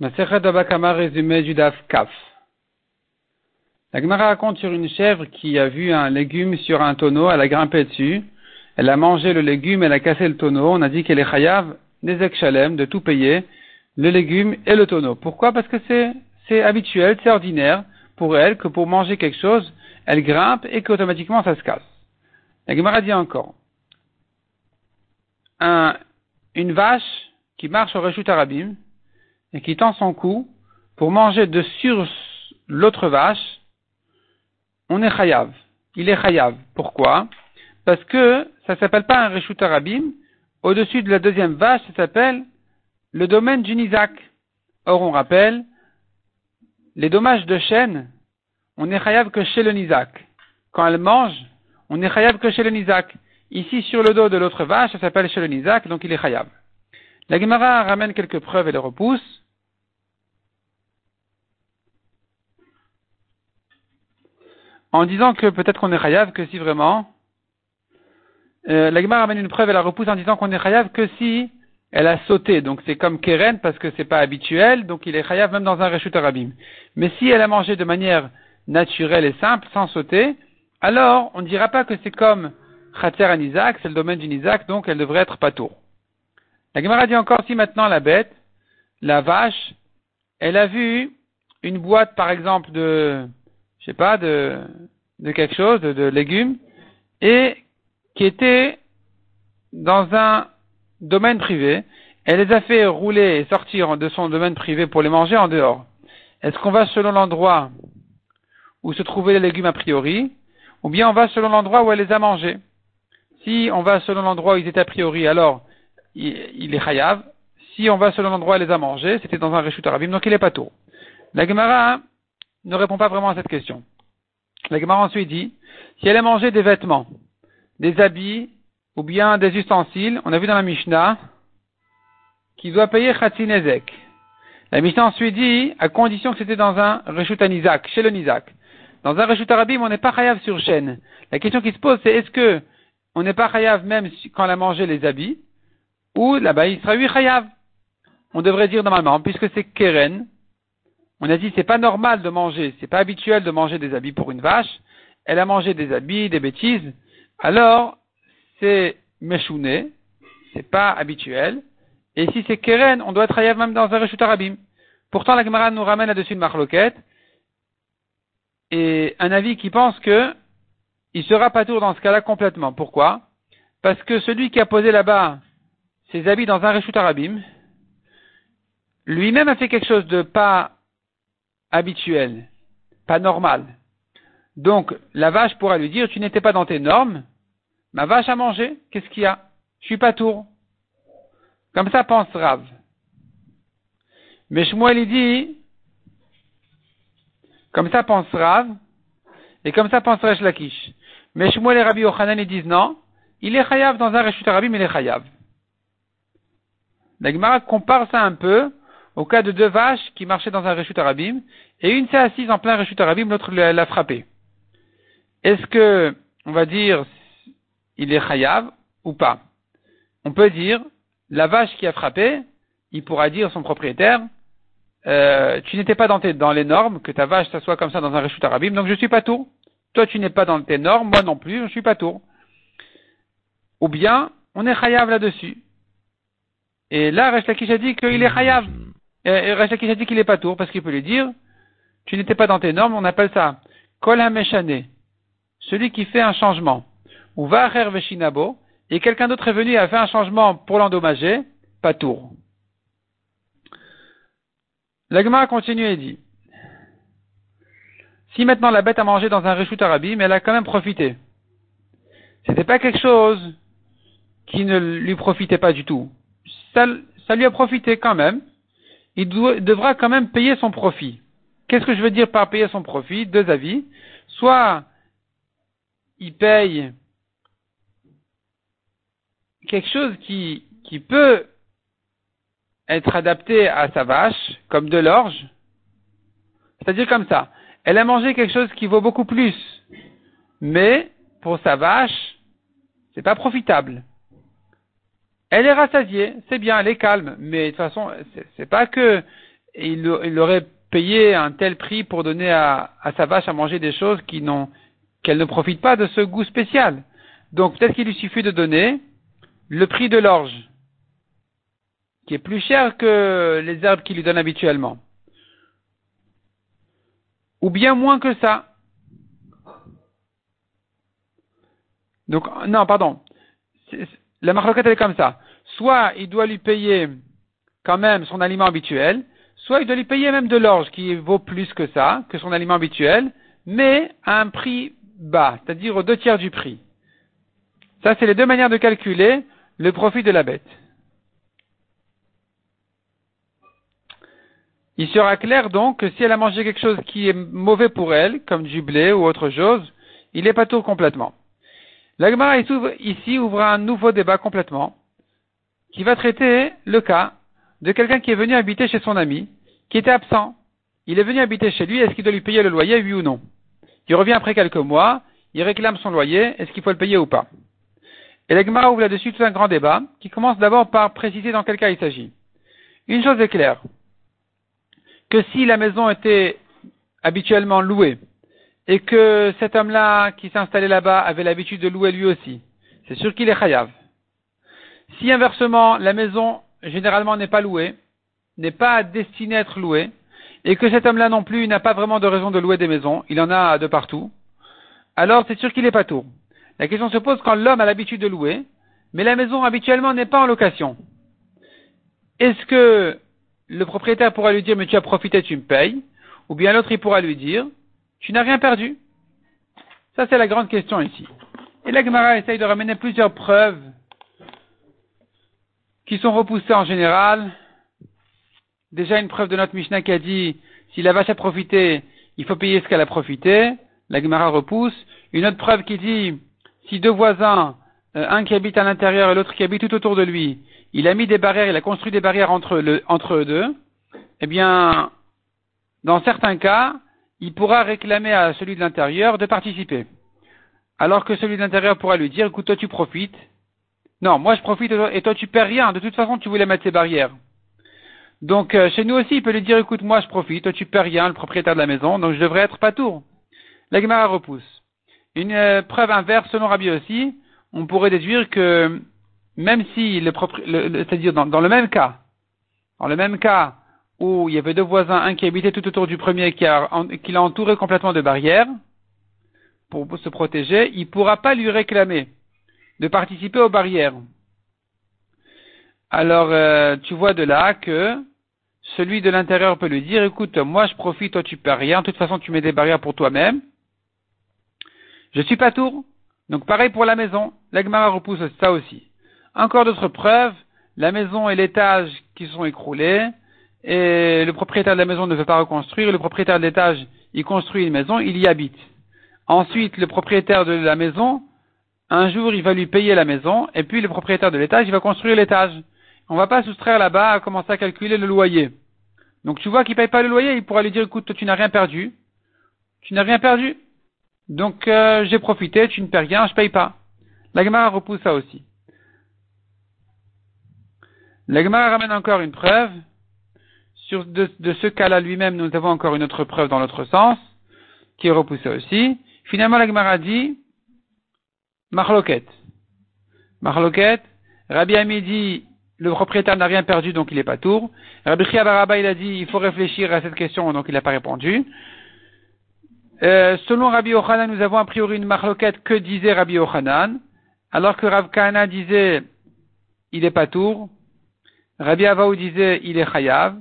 La Gemara raconte sur une chèvre qui a vu un légume sur un tonneau, elle a grimpé dessus, elle a mangé le légume, elle a cassé le tonneau, on a dit qu'elle est chayav, des Shalem, de tout payer, le légume et le tonneau. Pourquoi? Parce que c'est, habituel, c'est ordinaire pour elle que pour manger quelque chose, elle grimpe et qu'automatiquement ça se casse. La Gemara dit encore, un, une vache qui marche au Reshut Arabim, et qui tend son cou pour manger de sur l'autre vache, on est chayav. Il est chayav. Pourquoi? Parce que ça s'appelle pas un reshut arabim. Au-dessus de la deuxième vache, ça s'appelle le domaine du nizak. Or, on rappelle, les dommages de chêne, on est chayav que chez le nizak. Quand elle mange, on est chayav que chez le nizak. Ici, sur le dos de l'autre vache, ça s'appelle chez le nizak, donc il est chayav. La Gemara ramène quelques preuves et les repousse. En disant que peut-être qu'on est chayav que si vraiment. Euh, la Gemara ramène une preuve et la repousse en disant qu'on est chayav que si elle a sauté. Donc c'est comme Keren parce que c'est pas habituel, donc il est chayav même dans un reshut arabim. Mais si elle a mangé de manière naturelle et simple, sans sauter, alors on ne dira pas que c'est comme Khater Isaac, c'est le domaine du Isaac, donc elle devrait être patour. La Gemara dit encore si maintenant la bête, la vache, elle a vu une boîte par exemple de, je sais pas, de, quelque chose, de, de légumes, et qui était dans un domaine privé, elle les a fait rouler et sortir de son domaine privé pour les manger en dehors. Est-ce qu'on va selon l'endroit où se trouvaient les légumes a priori, ou bien on va selon l'endroit où elle les a mangés? Si on va selon l'endroit où ils étaient a priori, alors il, est chayav. Si on va selon l'endroit où elle les a mangés, c'était dans un reshut arabim, donc il est pas tôt. La Gemara ne répond pas vraiment à cette question. La Gemara ensuite dit, si elle a mangé des vêtements, des habits, ou bien des ustensiles, on a vu dans la Mishnah, qu'il doit payer Khatzinezek. La Mishnah ensuite dit, à condition que c'était dans un Reshut Nizak, chez le Nizak. Dans un Reshut Arabim, on n'est pas chayav sur chaîne. La question qui se pose, c'est est-ce que on n'est pas chayav même quand elle a mangé les habits, ou là-bas il sera chayav. On devrait dire normalement, puisque c'est keren, on a dit c'est pas normal de manger, c'est pas habituel de manger des habits pour une vache, elle a mangé des habits, des bêtises, alors c'est meshouné, c'est pas habituel, et si c'est keren, on doit être chayav même dans un reshut arabim. Pourtant la Gemara nous ramène là-dessus une marloquette, et un avis qui pense que il sera pas tour dans ce cas-là complètement. Pourquoi? Parce que celui qui a posé là-bas ses habits dans un reshut arabim, lui-même a fait quelque chose de pas habituel, pas normal. Donc, la vache pourra lui dire, tu n'étais pas dans tes normes, ma vache a mangé, qu'est-ce qu'il y a? Je suis pas tour. Comme ça pense Rav. Mais Shmuel il dit, comme ça pense Rav, et comme ça pense Resh Lakish. Mais Shmuel et Rabbi Yochanan ils disent non, il est chayav dans un reshut arabim, il est chayav. La Gemara compare ça un peu au cas de deux vaches qui marchaient dans un reshut arabim, et une s'est assise en plein reshut arabim, l'autre l'a frappé. Est-ce que, on va dire, il est chayav ou pas? On peut dire, la vache qui a frappé, il pourra dire son propriétaire, euh, tu n'étais pas dans, tes, les normes, que ta vache s'assoit comme ça dans un reshut arabim, donc je suis pas tour. Toi, tu n'es pas dans tes normes, moi non plus, je suis pas tour. Ou bien, on est chayav là-dessus. Et là, Resh Lakish a dit qu'il est chayav. Et Resh Lakish a dit qu'il est pas tour, parce qu'il peut lui dire, tu n'étais pas dans tes normes, on appelle ça kol hameshane, celui qui fait un changement. Ou vacher veshinabo, et quelqu'un d'autre est venu et a fait un changement pour l'endommager, pas tour. L'agma continue et dit, si maintenant la bête a mangé dans un reshut arabi, mais elle a quand même profité. C'était pas quelque chose qui ne lui profitait pas du tout ça, lui a profité quand même. Il devra quand même payer son profit. Qu'est-ce que je veux dire par payer son profit? Deux avis. Soit il paye quelque chose qui, peut être adapté à sa vache, comme de l'orge. C'est-à-dire comme ça. Elle a mangé quelque chose qui vaut beaucoup plus. Mais, pour sa vache, c'est pas profitable. Elle est rassasiée, c'est bien, elle est calme, mais de toute façon, c'est pas que il, aurait payé un tel prix pour donner à, à sa vache à manger des choses qui n'ont, qu'elle ne profite pas de ce goût spécial. Donc peut-être qu'il lui suffit de donner le prix de l'orge, qui est plus cher que les herbes qu'il lui donne habituellement. Ou bien moins que ça. Donc, non, pardon. La marloquette est comme ça. Soit il doit lui payer quand même son aliment habituel, soit il doit lui payer même de l'orge qui vaut plus que ça, que son aliment habituel, mais à un prix bas, c'est-à-dire aux deux tiers du prix. Ça, c'est les deux manières de calculer le profit de la bête. Il sera clair donc que si elle a mangé quelque chose qui est mauvais pour elle, comme du blé ou autre chose, il n'est pas tout complètement. L'Agmara ici ouvre un nouveau débat complètement, qui va traiter le cas de quelqu'un qui est venu habiter chez son ami, qui était absent. Il est venu habiter chez lui, est-ce qu'il doit lui payer le loyer, oui ou non? Il revient après quelques mois, il réclame son loyer, est-ce qu'il faut le payer ou pas? Et l'Agmara ouvre là-dessus tout un grand débat, qui commence d'abord par préciser dans quel cas il s'agit. Une chose est claire, que si la maison était habituellement louée, et que cet homme-là qui s'est installé là-bas avait l'habitude de louer lui aussi, c'est sûr qu'il est chayav. Si inversement, la maison généralement n'est pas louée, n'est pas destinée à être louée, et que cet homme-là non plus n'a pas vraiment de raison de louer des maisons, il en a de partout, alors c'est sûr qu'il n'est pas tout. La question se pose quand l'homme a l'habitude de louer, mais la maison habituellement n'est pas en location. Est-ce que le propriétaire pourra lui dire mais tu as profité, tu me payes, ou bien l'autre il pourra lui dire tu n'as rien perdu. Ça, c'est la grande question ici. Et la Gemara essaye de ramener plusieurs preuves qui sont repoussées en général. Déjà une preuve de notre Mishnah qui a dit si la vache a profité, il faut payer ce qu'elle a profité. La Gemara repousse. Une autre preuve qui dit si deux voisins, euh, un qui habite à l'intérieur et l'autre qui habite tout autour de lui, il a mis des barrières, il a construit des barrières entre, entre eux deux, eh bien, dans certains cas, il pourra réclamer à celui de l'intérieur de participer. Alors que celui de l'intérieur pourra lui dire, écoute, toi tu profites. Non, moi je profite et toi tu perds rien. De toute façon, tu voulais mettre ces barrières. Donc euh, chez nous aussi, il peut lui dire, écoute, moi je profite, toi tu perds rien, le propriétaire de la maison, donc je devrais être pas tour. La Gemara repousse. Une euh, preuve inverse, selon Rabbi aussi, on pourrait déduire que même si le, c'est-à-dire dans, dans, le même cas, dans le même cas, où il y avait deux voisins, un qui habitait tout autour du premier, qui, l'a entouré complètement de barrières, pour, se protéger, il ne pourra pas lui réclamer de participer aux barrières. Alors, euh, tu vois de là que celui de l'intérieur peut lui dire, écoute, moi je profite, toi tu perds rien, de toute façon tu mets des barrières pour toi-même. Je suis pas tour. Donc pareil pour la maison, l'agmara repousse ça aussi. Encore d'autres preuves, la maison et l'étage qui sont écroulés, et le propriétaire de la maison ne veut pas reconstruire, le propriétaire de l'étage, il construit une maison, il y habite. Ensuite, le propriétaire de la maison, un jour, il va lui payer la maison, et puis le propriétaire de l'étage, il va construire l'étage. On ne va pas soustraire là-bas à commencer à calculer le loyer. Donc tu vois qu'il ne paye pas le loyer, il pourra lui dire, écoute, tu n'as rien perdu. Tu n'as rien perdu. Donc euh, j'ai profité, tu ne perds rien, je ne paye pas. La Gemara repousse ça aussi. La Gemara ramène encore une preuve de, ce cas-là lui-même, nous avons encore une autre preuve dans l'autre sens, qui est repoussée aussi. Finalement, la Gemara dit, Marloquette. Marloquette, Rabbi Ami dit, le propriétaire n'a rien perdu, donc il n'est pas tour. Rabbi Chiabaraba, il a dit, il faut réfléchir à cette question, donc il n'a pas répondu. Euh, selon Rabbi Ochanan, nous avons a priori une marloquette que disait Rabbi Ochanan, alors que Rav Kana disait, il n'est pas tour. Rabbi Avaou disait, il est chayav.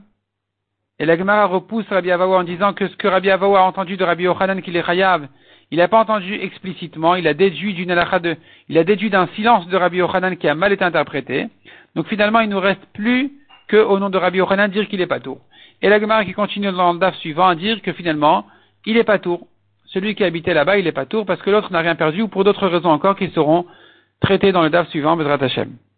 Et la Gemara repousse Rabbi Avawa en disant que ce que Rabbi Avawa a entendu de Rabbi Yochanan qu'il est chayav, il n'a pas entendu explicitement, il a déduit d'une de, il a déduit d'un silence de Rabbi Yochanan qui a mal été interprété. Donc finalement, il nous reste plus que, au nom de Rabbi Yochanan, dire qu'il est pas tour. Et la Gemara qui continue dans le DAF suivant à dire que finalement, il est pas tour. Celui qui habitait là-bas, il est pas tour parce que l'autre n'a rien perdu ou pour d'autres raisons encore qui seront traitées dans le DAF suivant, Bezrat Hashem.